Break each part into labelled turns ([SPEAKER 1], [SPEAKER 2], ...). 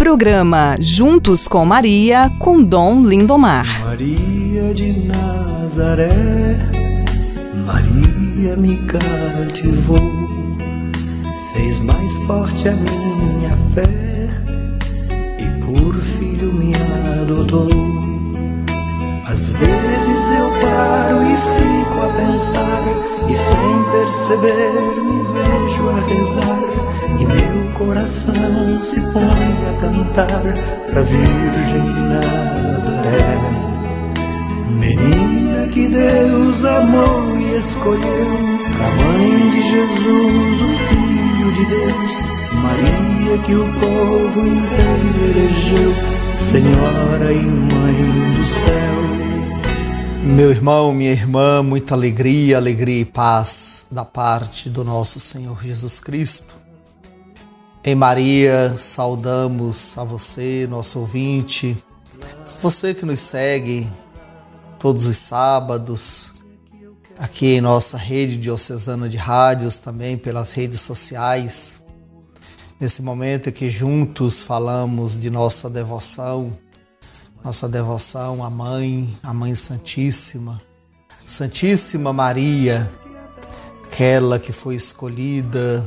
[SPEAKER 1] Programa Juntos com Maria, com Dom Lindomar.
[SPEAKER 2] Maria de Nazaré, Maria me cativou, fez mais forte a minha fé e por filho me adotou. Às vezes eu paro e fico a pensar, e sem perceber me vejo a rezar e meu coração se põe a cantar pra Virgem de Nazaré. Menina que Deus amou e escolheu, pra mãe de Jesus, o Filho de Deus, Maria que o povo inteiro elegeu, Senhora e Mãe do céu.
[SPEAKER 3] Meu irmão, minha irmã, muita alegria, alegria e paz da parte do nosso Senhor Jesus Cristo. Em Maria, saudamos a você, nosso ouvinte, você que nos segue todos os sábados, aqui em nossa rede diocesana de rádios, também pelas redes sociais. Nesse momento que juntos falamos de nossa devoção, nossa devoção à Mãe, à Mãe Santíssima, Santíssima Maria, aquela que foi escolhida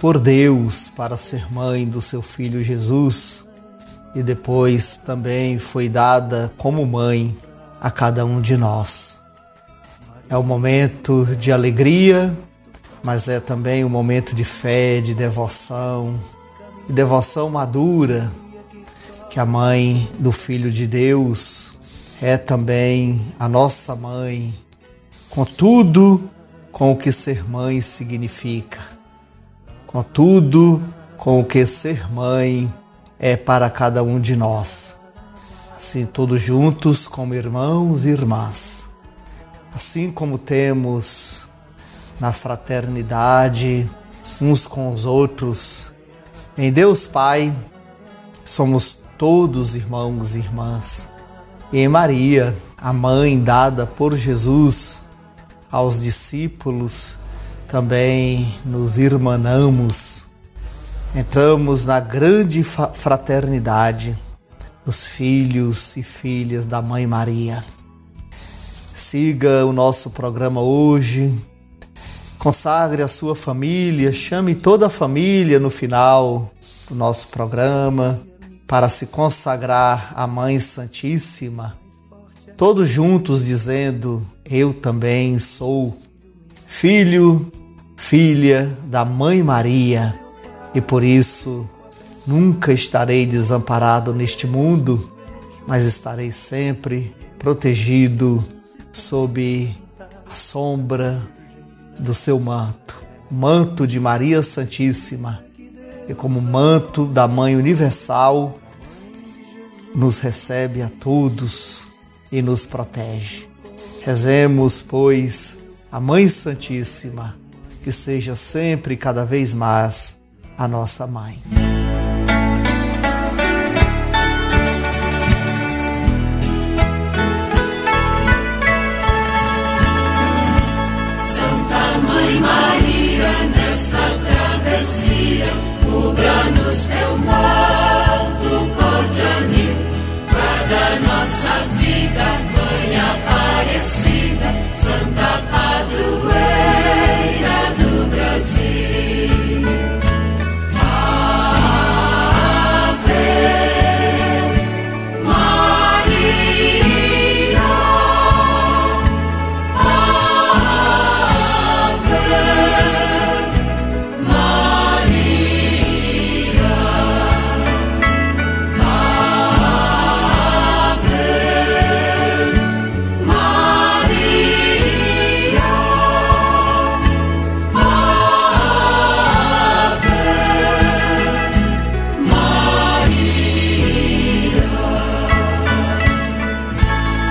[SPEAKER 3] por Deus para ser mãe do seu filho Jesus. E depois também foi dada como mãe a cada um de nós. É um momento de alegria, mas é também um momento de fé, de devoção, de devoção madura, que a mãe do Filho de Deus é também a nossa mãe, com tudo com o que ser mãe significa com tudo com o que ser mãe é para cada um de nós. Assim, todos juntos como irmãos e irmãs. Assim como temos na fraternidade uns com os outros, em Deus Pai, somos todos irmãos e irmãs. E em Maria, a mãe dada por Jesus aos discípulos, também nos irmanamos, entramos na grande fraternidade dos filhos e filhas da Mãe Maria. Siga o nosso programa hoje, consagre a sua família, chame toda a família no final do nosso programa para se consagrar à Mãe Santíssima, todos juntos dizendo: Eu também sou filho filha da Mãe Maria, e por isso nunca estarei desamparado neste mundo, mas estarei sempre protegido sob a sombra do seu manto, manto de Maria Santíssima, e como manto da Mãe Universal, nos recebe a todos e nos protege. Rezemos, pois, a Mãe Santíssima que seja sempre cada vez mais a nossa mãe.
[SPEAKER 4] Santa Mãe Maria, nesta travessia, cubra-nos teu manto cordianil, guarda nossa vida, Mãe Aparecida, Santa Padroeira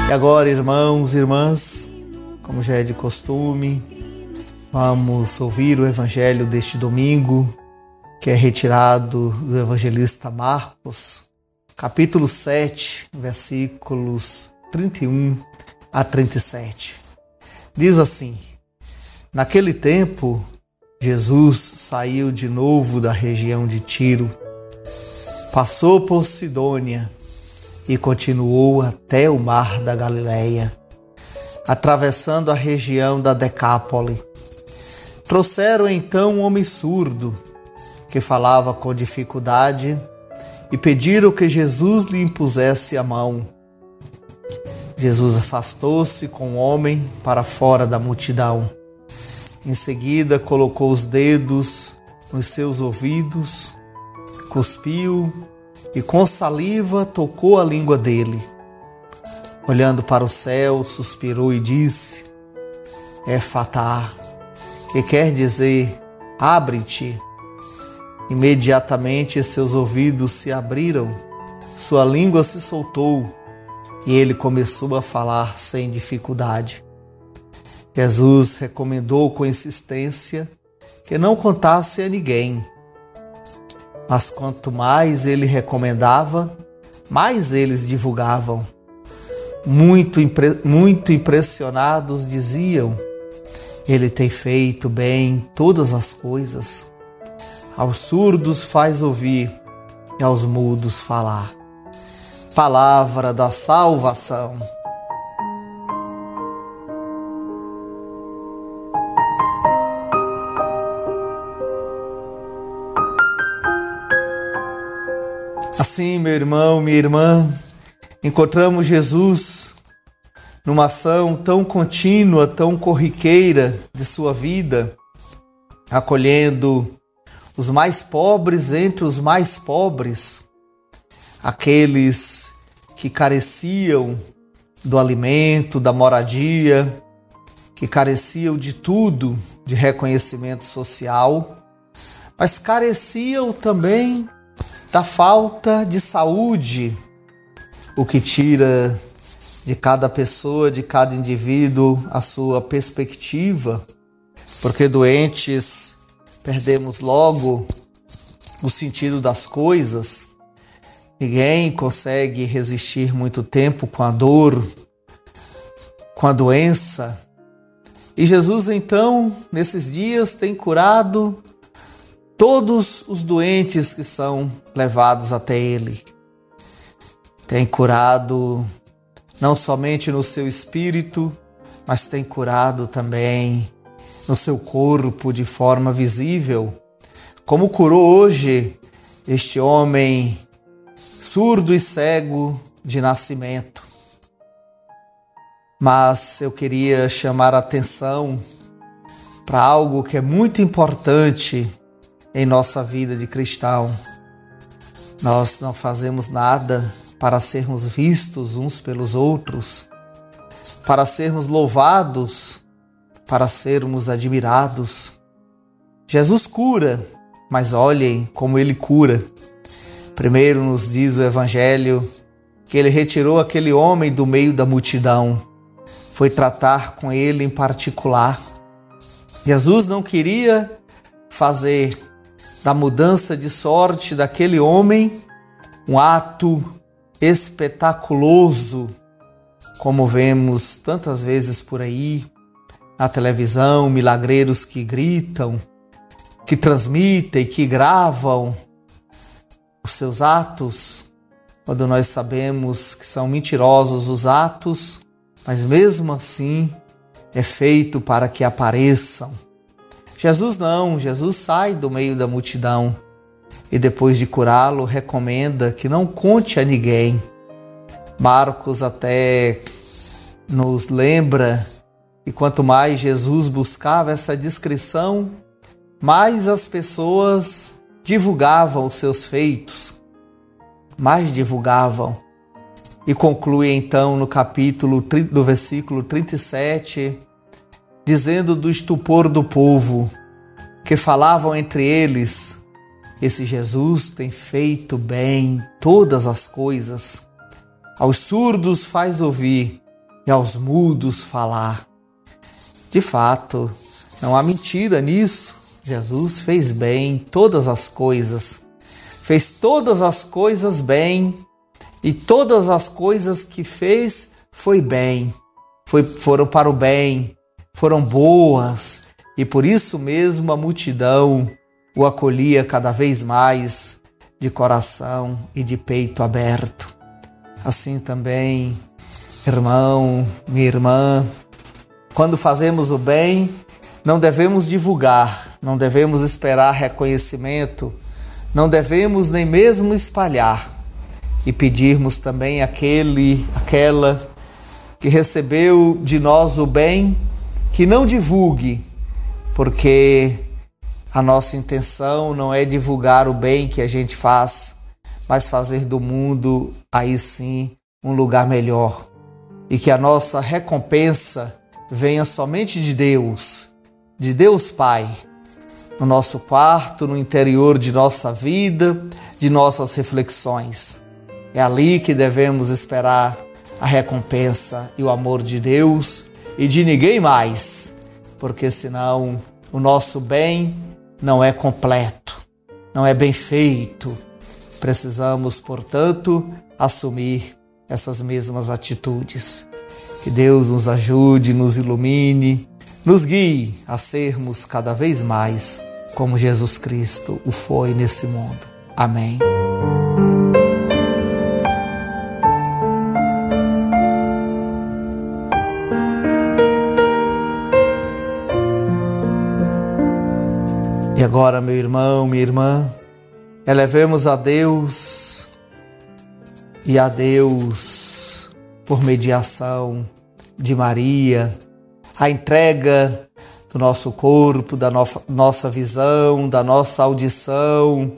[SPEAKER 3] E agora, irmãos e irmãs, como já é de costume, vamos ouvir o evangelho deste domingo, que é retirado do evangelista Marcos, capítulo 7, versículos 31 a 37. Diz assim: Naquele tempo, Jesus saiu de novo da região de Tiro passou por Sidônia e continuou até o mar da Galileia, atravessando a região da Decápole. Trouxeram então um homem surdo que falava com dificuldade e pediram que Jesus lhe impusesse a mão. Jesus afastou-se com o homem para fora da multidão. Em seguida, colocou os dedos nos seus ouvidos, cuspiu e com saliva tocou a língua dele. Olhando para o céu, suspirou e disse: É fatá, que quer dizer abre-te. Imediatamente seus ouvidos se abriram, sua língua se soltou e ele começou a falar sem dificuldade. Jesus recomendou com insistência que não contasse a ninguém. Mas quanto mais ele recomendava, mais eles divulgavam. Muito, impre muito impressionados diziam: Ele tem feito bem todas as coisas. Aos surdos faz ouvir e aos mudos falar. Palavra da salvação. Assim, meu irmão, minha irmã, encontramos Jesus numa ação tão contínua, tão corriqueira de sua vida, acolhendo os mais pobres entre os mais pobres, aqueles que careciam do alimento, da moradia, que careciam de tudo, de reconhecimento social, mas careciam também da falta de saúde, o que tira de cada pessoa, de cada indivíduo, a sua perspectiva, porque doentes perdemos logo o sentido das coisas. Ninguém consegue resistir muito tempo com a dor, com a doença. E Jesus, então, nesses dias, tem curado todos os doentes que são levados até Ele. Tem curado não somente no seu espírito, mas tem curado também no seu corpo de forma visível, como curou hoje este homem surdo e cego de nascimento. Mas eu queria chamar a atenção para algo que é muito importante em nossa vida de cristão. Nós não fazemos nada para sermos vistos uns pelos outros, para sermos louvados para sermos admirados. Jesus cura, mas olhem como ele cura. Primeiro nos diz o Evangelho que ele retirou aquele homem do meio da multidão, foi tratar com ele em particular. Jesus não queria fazer da mudança de sorte daquele homem um ato espetaculoso, como vemos tantas vezes por aí, na televisão, milagreiros que gritam, que transmitem, que gravam os seus atos, quando nós sabemos que são mentirosos os atos, mas mesmo assim é feito para que apareçam. Jesus não, Jesus sai do meio da multidão e depois de curá-lo recomenda que não conte a ninguém. Marcos até nos lembra e quanto mais Jesus buscava essa descrição, mais as pessoas divulgavam os seus feitos, mais divulgavam. E conclui então no capítulo do versículo 37, dizendo do estupor do povo, que falavam entre eles: Esse Jesus tem feito bem todas as coisas, aos surdos faz ouvir e aos mudos falar. De fato, não há mentira nisso. Jesus fez bem todas as coisas. Fez todas as coisas bem e todas as coisas que fez foi bem. Foi, foram para o bem, foram boas e por isso mesmo a multidão o acolhia cada vez mais, de coração e de peito aberto. Assim também, irmão, minha irmã, quando fazemos o bem, não devemos divulgar, não devemos esperar reconhecimento, não devemos nem mesmo espalhar e pedirmos também aquele, aquela que recebeu de nós o bem, que não divulgue, porque a nossa intenção não é divulgar o bem que a gente faz, mas fazer do mundo aí sim um lugar melhor. E que a nossa recompensa venha somente de Deus, de Deus Pai, no nosso quarto, no interior de nossa vida, de nossas reflexões. É ali que devemos esperar a recompensa e o amor de Deus e de ninguém mais, porque senão o nosso bem não é completo, não é bem feito. Precisamos, portanto, assumir essas mesmas atitudes. Que Deus nos ajude, nos ilumine, nos guie a sermos cada vez mais como Jesus Cristo o foi nesse mundo. Amém. Agora, meu irmão, minha irmã, elevemos a Deus e a Deus por mediação de Maria, a entrega do nosso corpo, da no nossa visão, da nossa audição,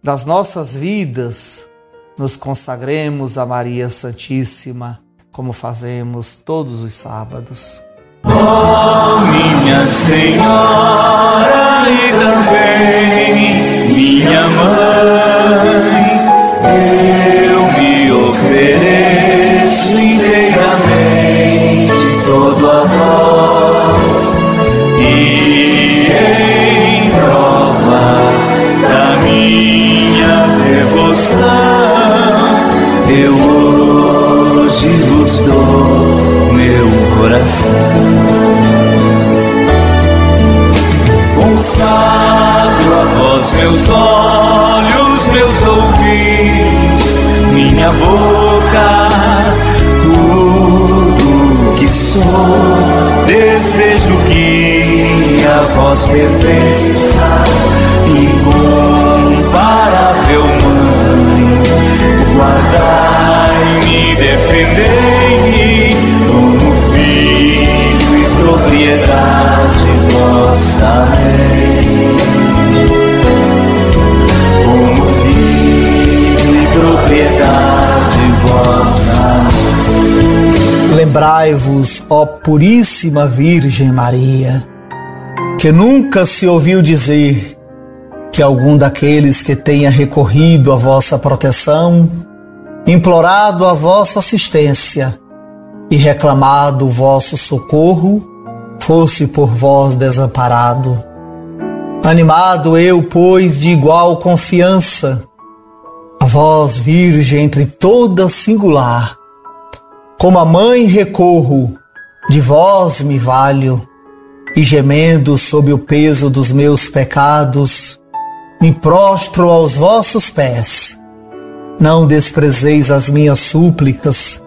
[SPEAKER 3] das nossas vidas, nos consagremos a Maria Santíssima, como fazemos todos os sábados.
[SPEAKER 2] Oh, minha Senhora e também minha mãe, eu me ofereço inteiramente todo a vós e em prova da minha devoção eu hoje vos dou coração. Consagro a vós meus olhos, meus ouvidos, minha boca, tudo que sou. Desejo que a vós pertença, incomparável mãe, guardai-me, defendei-me propriedade vossa. Amém. Como filho e propriedade vossa.
[SPEAKER 3] Lembrai-vos, ó Puríssima Virgem Maria, que nunca se ouviu dizer que algum daqueles que tenha recorrido à vossa proteção, implorado a vossa assistência e reclamado o vosso socorro, fosse por vós desamparado. Animado eu, pois, de igual confiança, a vós, Virgem entre toda singular, como a mãe recorro, de vós me valho, e gemendo sob o peso dos meus pecados, me prostro aos vossos pés. Não desprezeis as minhas súplicas,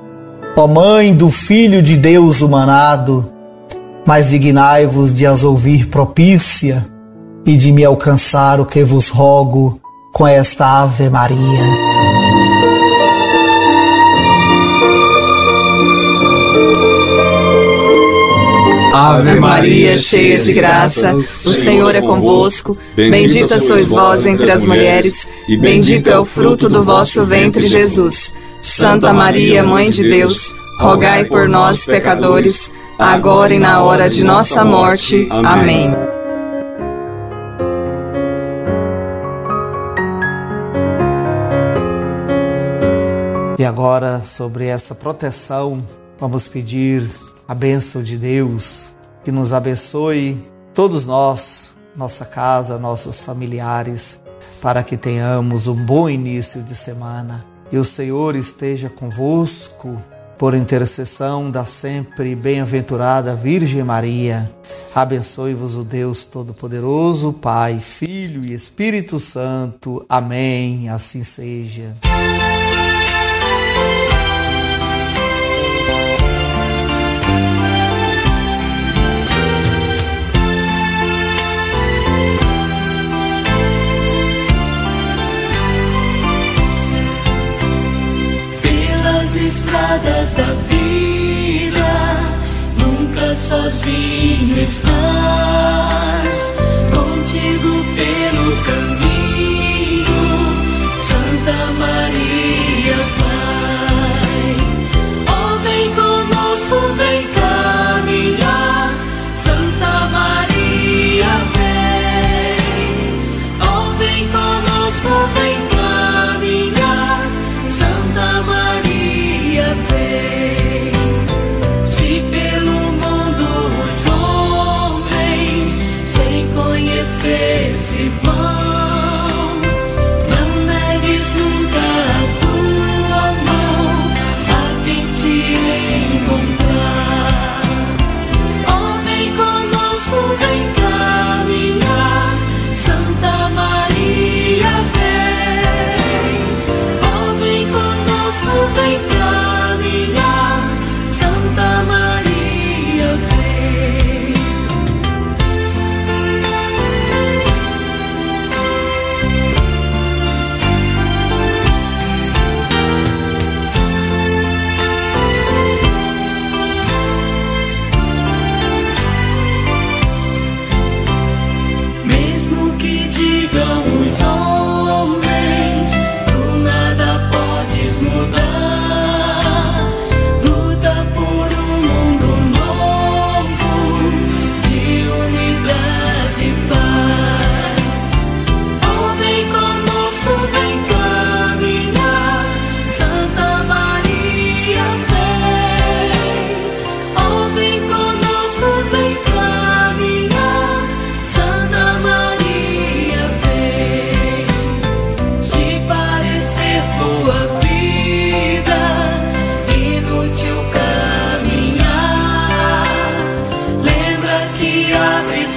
[SPEAKER 3] ó Mãe do Filho de Deus humanado, mas dignai-vos de as ouvir propícia e de me alcançar o que vos rogo com esta Ave Maria.
[SPEAKER 1] Ave Maria, cheia de graça, o Senhor é convosco. Bendita sois vós entre as mulheres, e bendito é o fruto do vosso ventre, Jesus. Santa Maria, Mãe de Deus, rogai por nós, pecadores, agora e na hora de nossa morte. Amém.
[SPEAKER 3] E agora, sobre essa proteção, vamos pedir a bênção de Deus que nos abençoe, todos nós, nossa casa, nossos familiares, para que tenhamos um bom início de semana. E o Senhor esteja convosco, por intercessão da sempre bem-aventurada Virgem Maria, abençoe-vos o Deus Todo-Poderoso, Pai, Filho e Espírito Santo. Amém. Assim seja.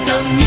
[SPEAKER 3] no